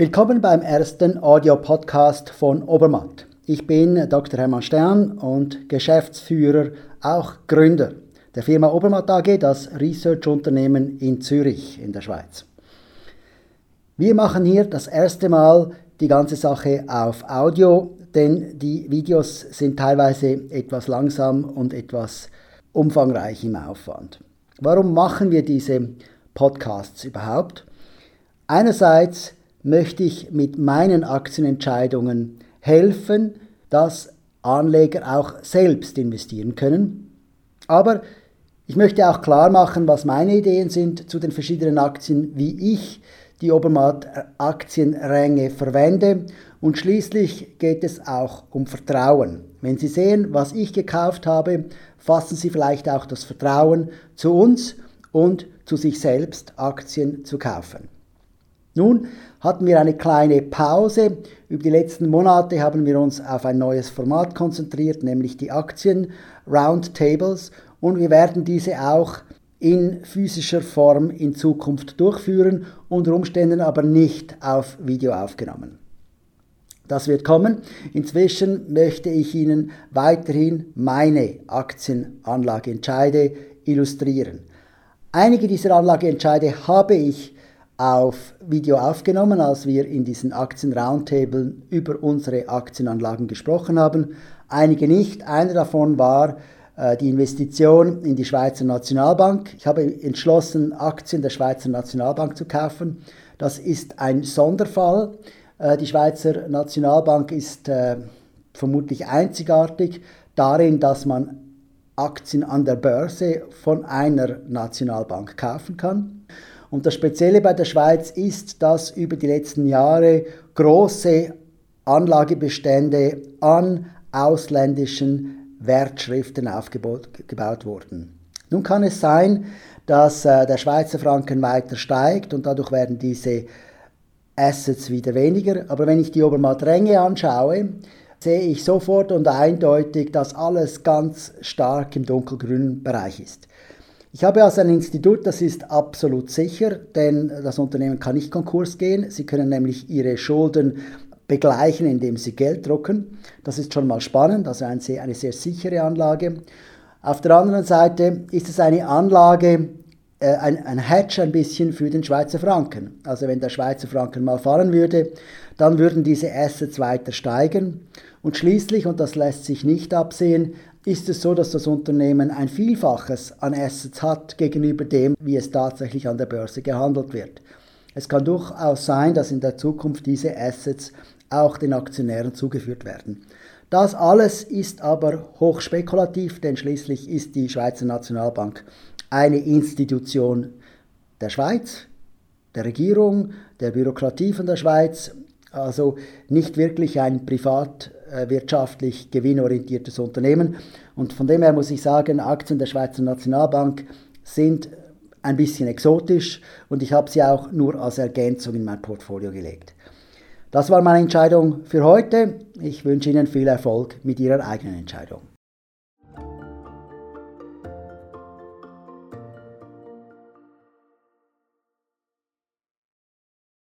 Willkommen beim ersten Audio-Podcast von Obermatt. Ich bin Dr. Hermann Stern und Geschäftsführer, auch Gründer der Firma Obermatt AG, das Research-Unternehmen in Zürich in der Schweiz. Wir machen hier das erste Mal die ganze Sache auf Audio, denn die Videos sind teilweise etwas langsam und etwas umfangreich im Aufwand. Warum machen wir diese Podcasts überhaupt? Einerseits möchte ich mit meinen Aktienentscheidungen helfen, dass Anleger auch selbst investieren können. Aber ich möchte auch klar machen, was meine Ideen sind zu den verschiedenen Aktien, wie ich die Obermatt Aktienränge verwende und schließlich geht es auch um Vertrauen. Wenn Sie sehen, was ich gekauft habe, fassen Sie vielleicht auch das Vertrauen zu uns und zu sich selbst Aktien zu kaufen. Nun hatten wir eine kleine Pause. Über die letzten Monate haben wir uns auf ein neues Format konzentriert, nämlich die Aktien Roundtables und wir werden diese auch in physischer Form in Zukunft durchführen, unter Umständen aber nicht auf Video aufgenommen. Das wird kommen. Inzwischen möchte ich Ihnen weiterhin meine Aktienanlageentscheide illustrieren. Einige dieser Anlageentscheide habe ich auf Video aufgenommen, als wir in diesen Aktien-Roundtable über unsere Aktienanlagen gesprochen haben. Einige nicht. Einer davon war äh, die Investition in die Schweizer Nationalbank. Ich habe entschlossen, Aktien der Schweizer Nationalbank zu kaufen. Das ist ein Sonderfall. Äh, die Schweizer Nationalbank ist äh, vermutlich einzigartig darin, dass man Aktien an der Börse von einer Nationalbank kaufen kann. Und das Spezielle bei der Schweiz ist, dass über die letzten Jahre große Anlagebestände an ausländischen Wertschriften aufgebaut wurden. Nun kann es sein, dass äh, der Schweizer Franken weiter steigt und dadurch werden diese Assets wieder weniger. Aber wenn ich die Obermatt-Ränge anschaue, sehe ich sofort und eindeutig, dass alles ganz stark im dunkelgrünen Bereich ist. Ich habe also ein Institut, das ist absolut sicher, denn das Unternehmen kann nicht Konkurs gehen. Sie können nämlich ihre Schulden begleichen, indem sie Geld drucken. Das ist schon mal spannend, also eine sehr, eine sehr sichere Anlage. Auf der anderen Seite ist es eine Anlage, äh, ein, ein Hedge ein bisschen für den Schweizer Franken. Also wenn der Schweizer Franken mal fallen würde, dann würden diese Assets weiter steigen. Und schließlich, und das lässt sich nicht absehen, ist es so, dass das Unternehmen ein Vielfaches an Assets hat gegenüber dem, wie es tatsächlich an der Börse gehandelt wird. Es kann durchaus sein, dass in der Zukunft diese Assets auch den Aktionären zugeführt werden. Das alles ist aber hochspekulativ, denn schließlich ist die Schweizer Nationalbank eine Institution der Schweiz, der Regierung, der Bürokratie von der Schweiz, also nicht wirklich ein privatwirtschaftlich gewinnorientiertes Unternehmen. Und von dem her muss ich sagen, Aktien der Schweizer Nationalbank sind ein bisschen exotisch und ich habe sie auch nur als Ergänzung in mein Portfolio gelegt. Das war meine Entscheidung für heute. Ich wünsche Ihnen viel Erfolg mit Ihrer eigenen Entscheidung.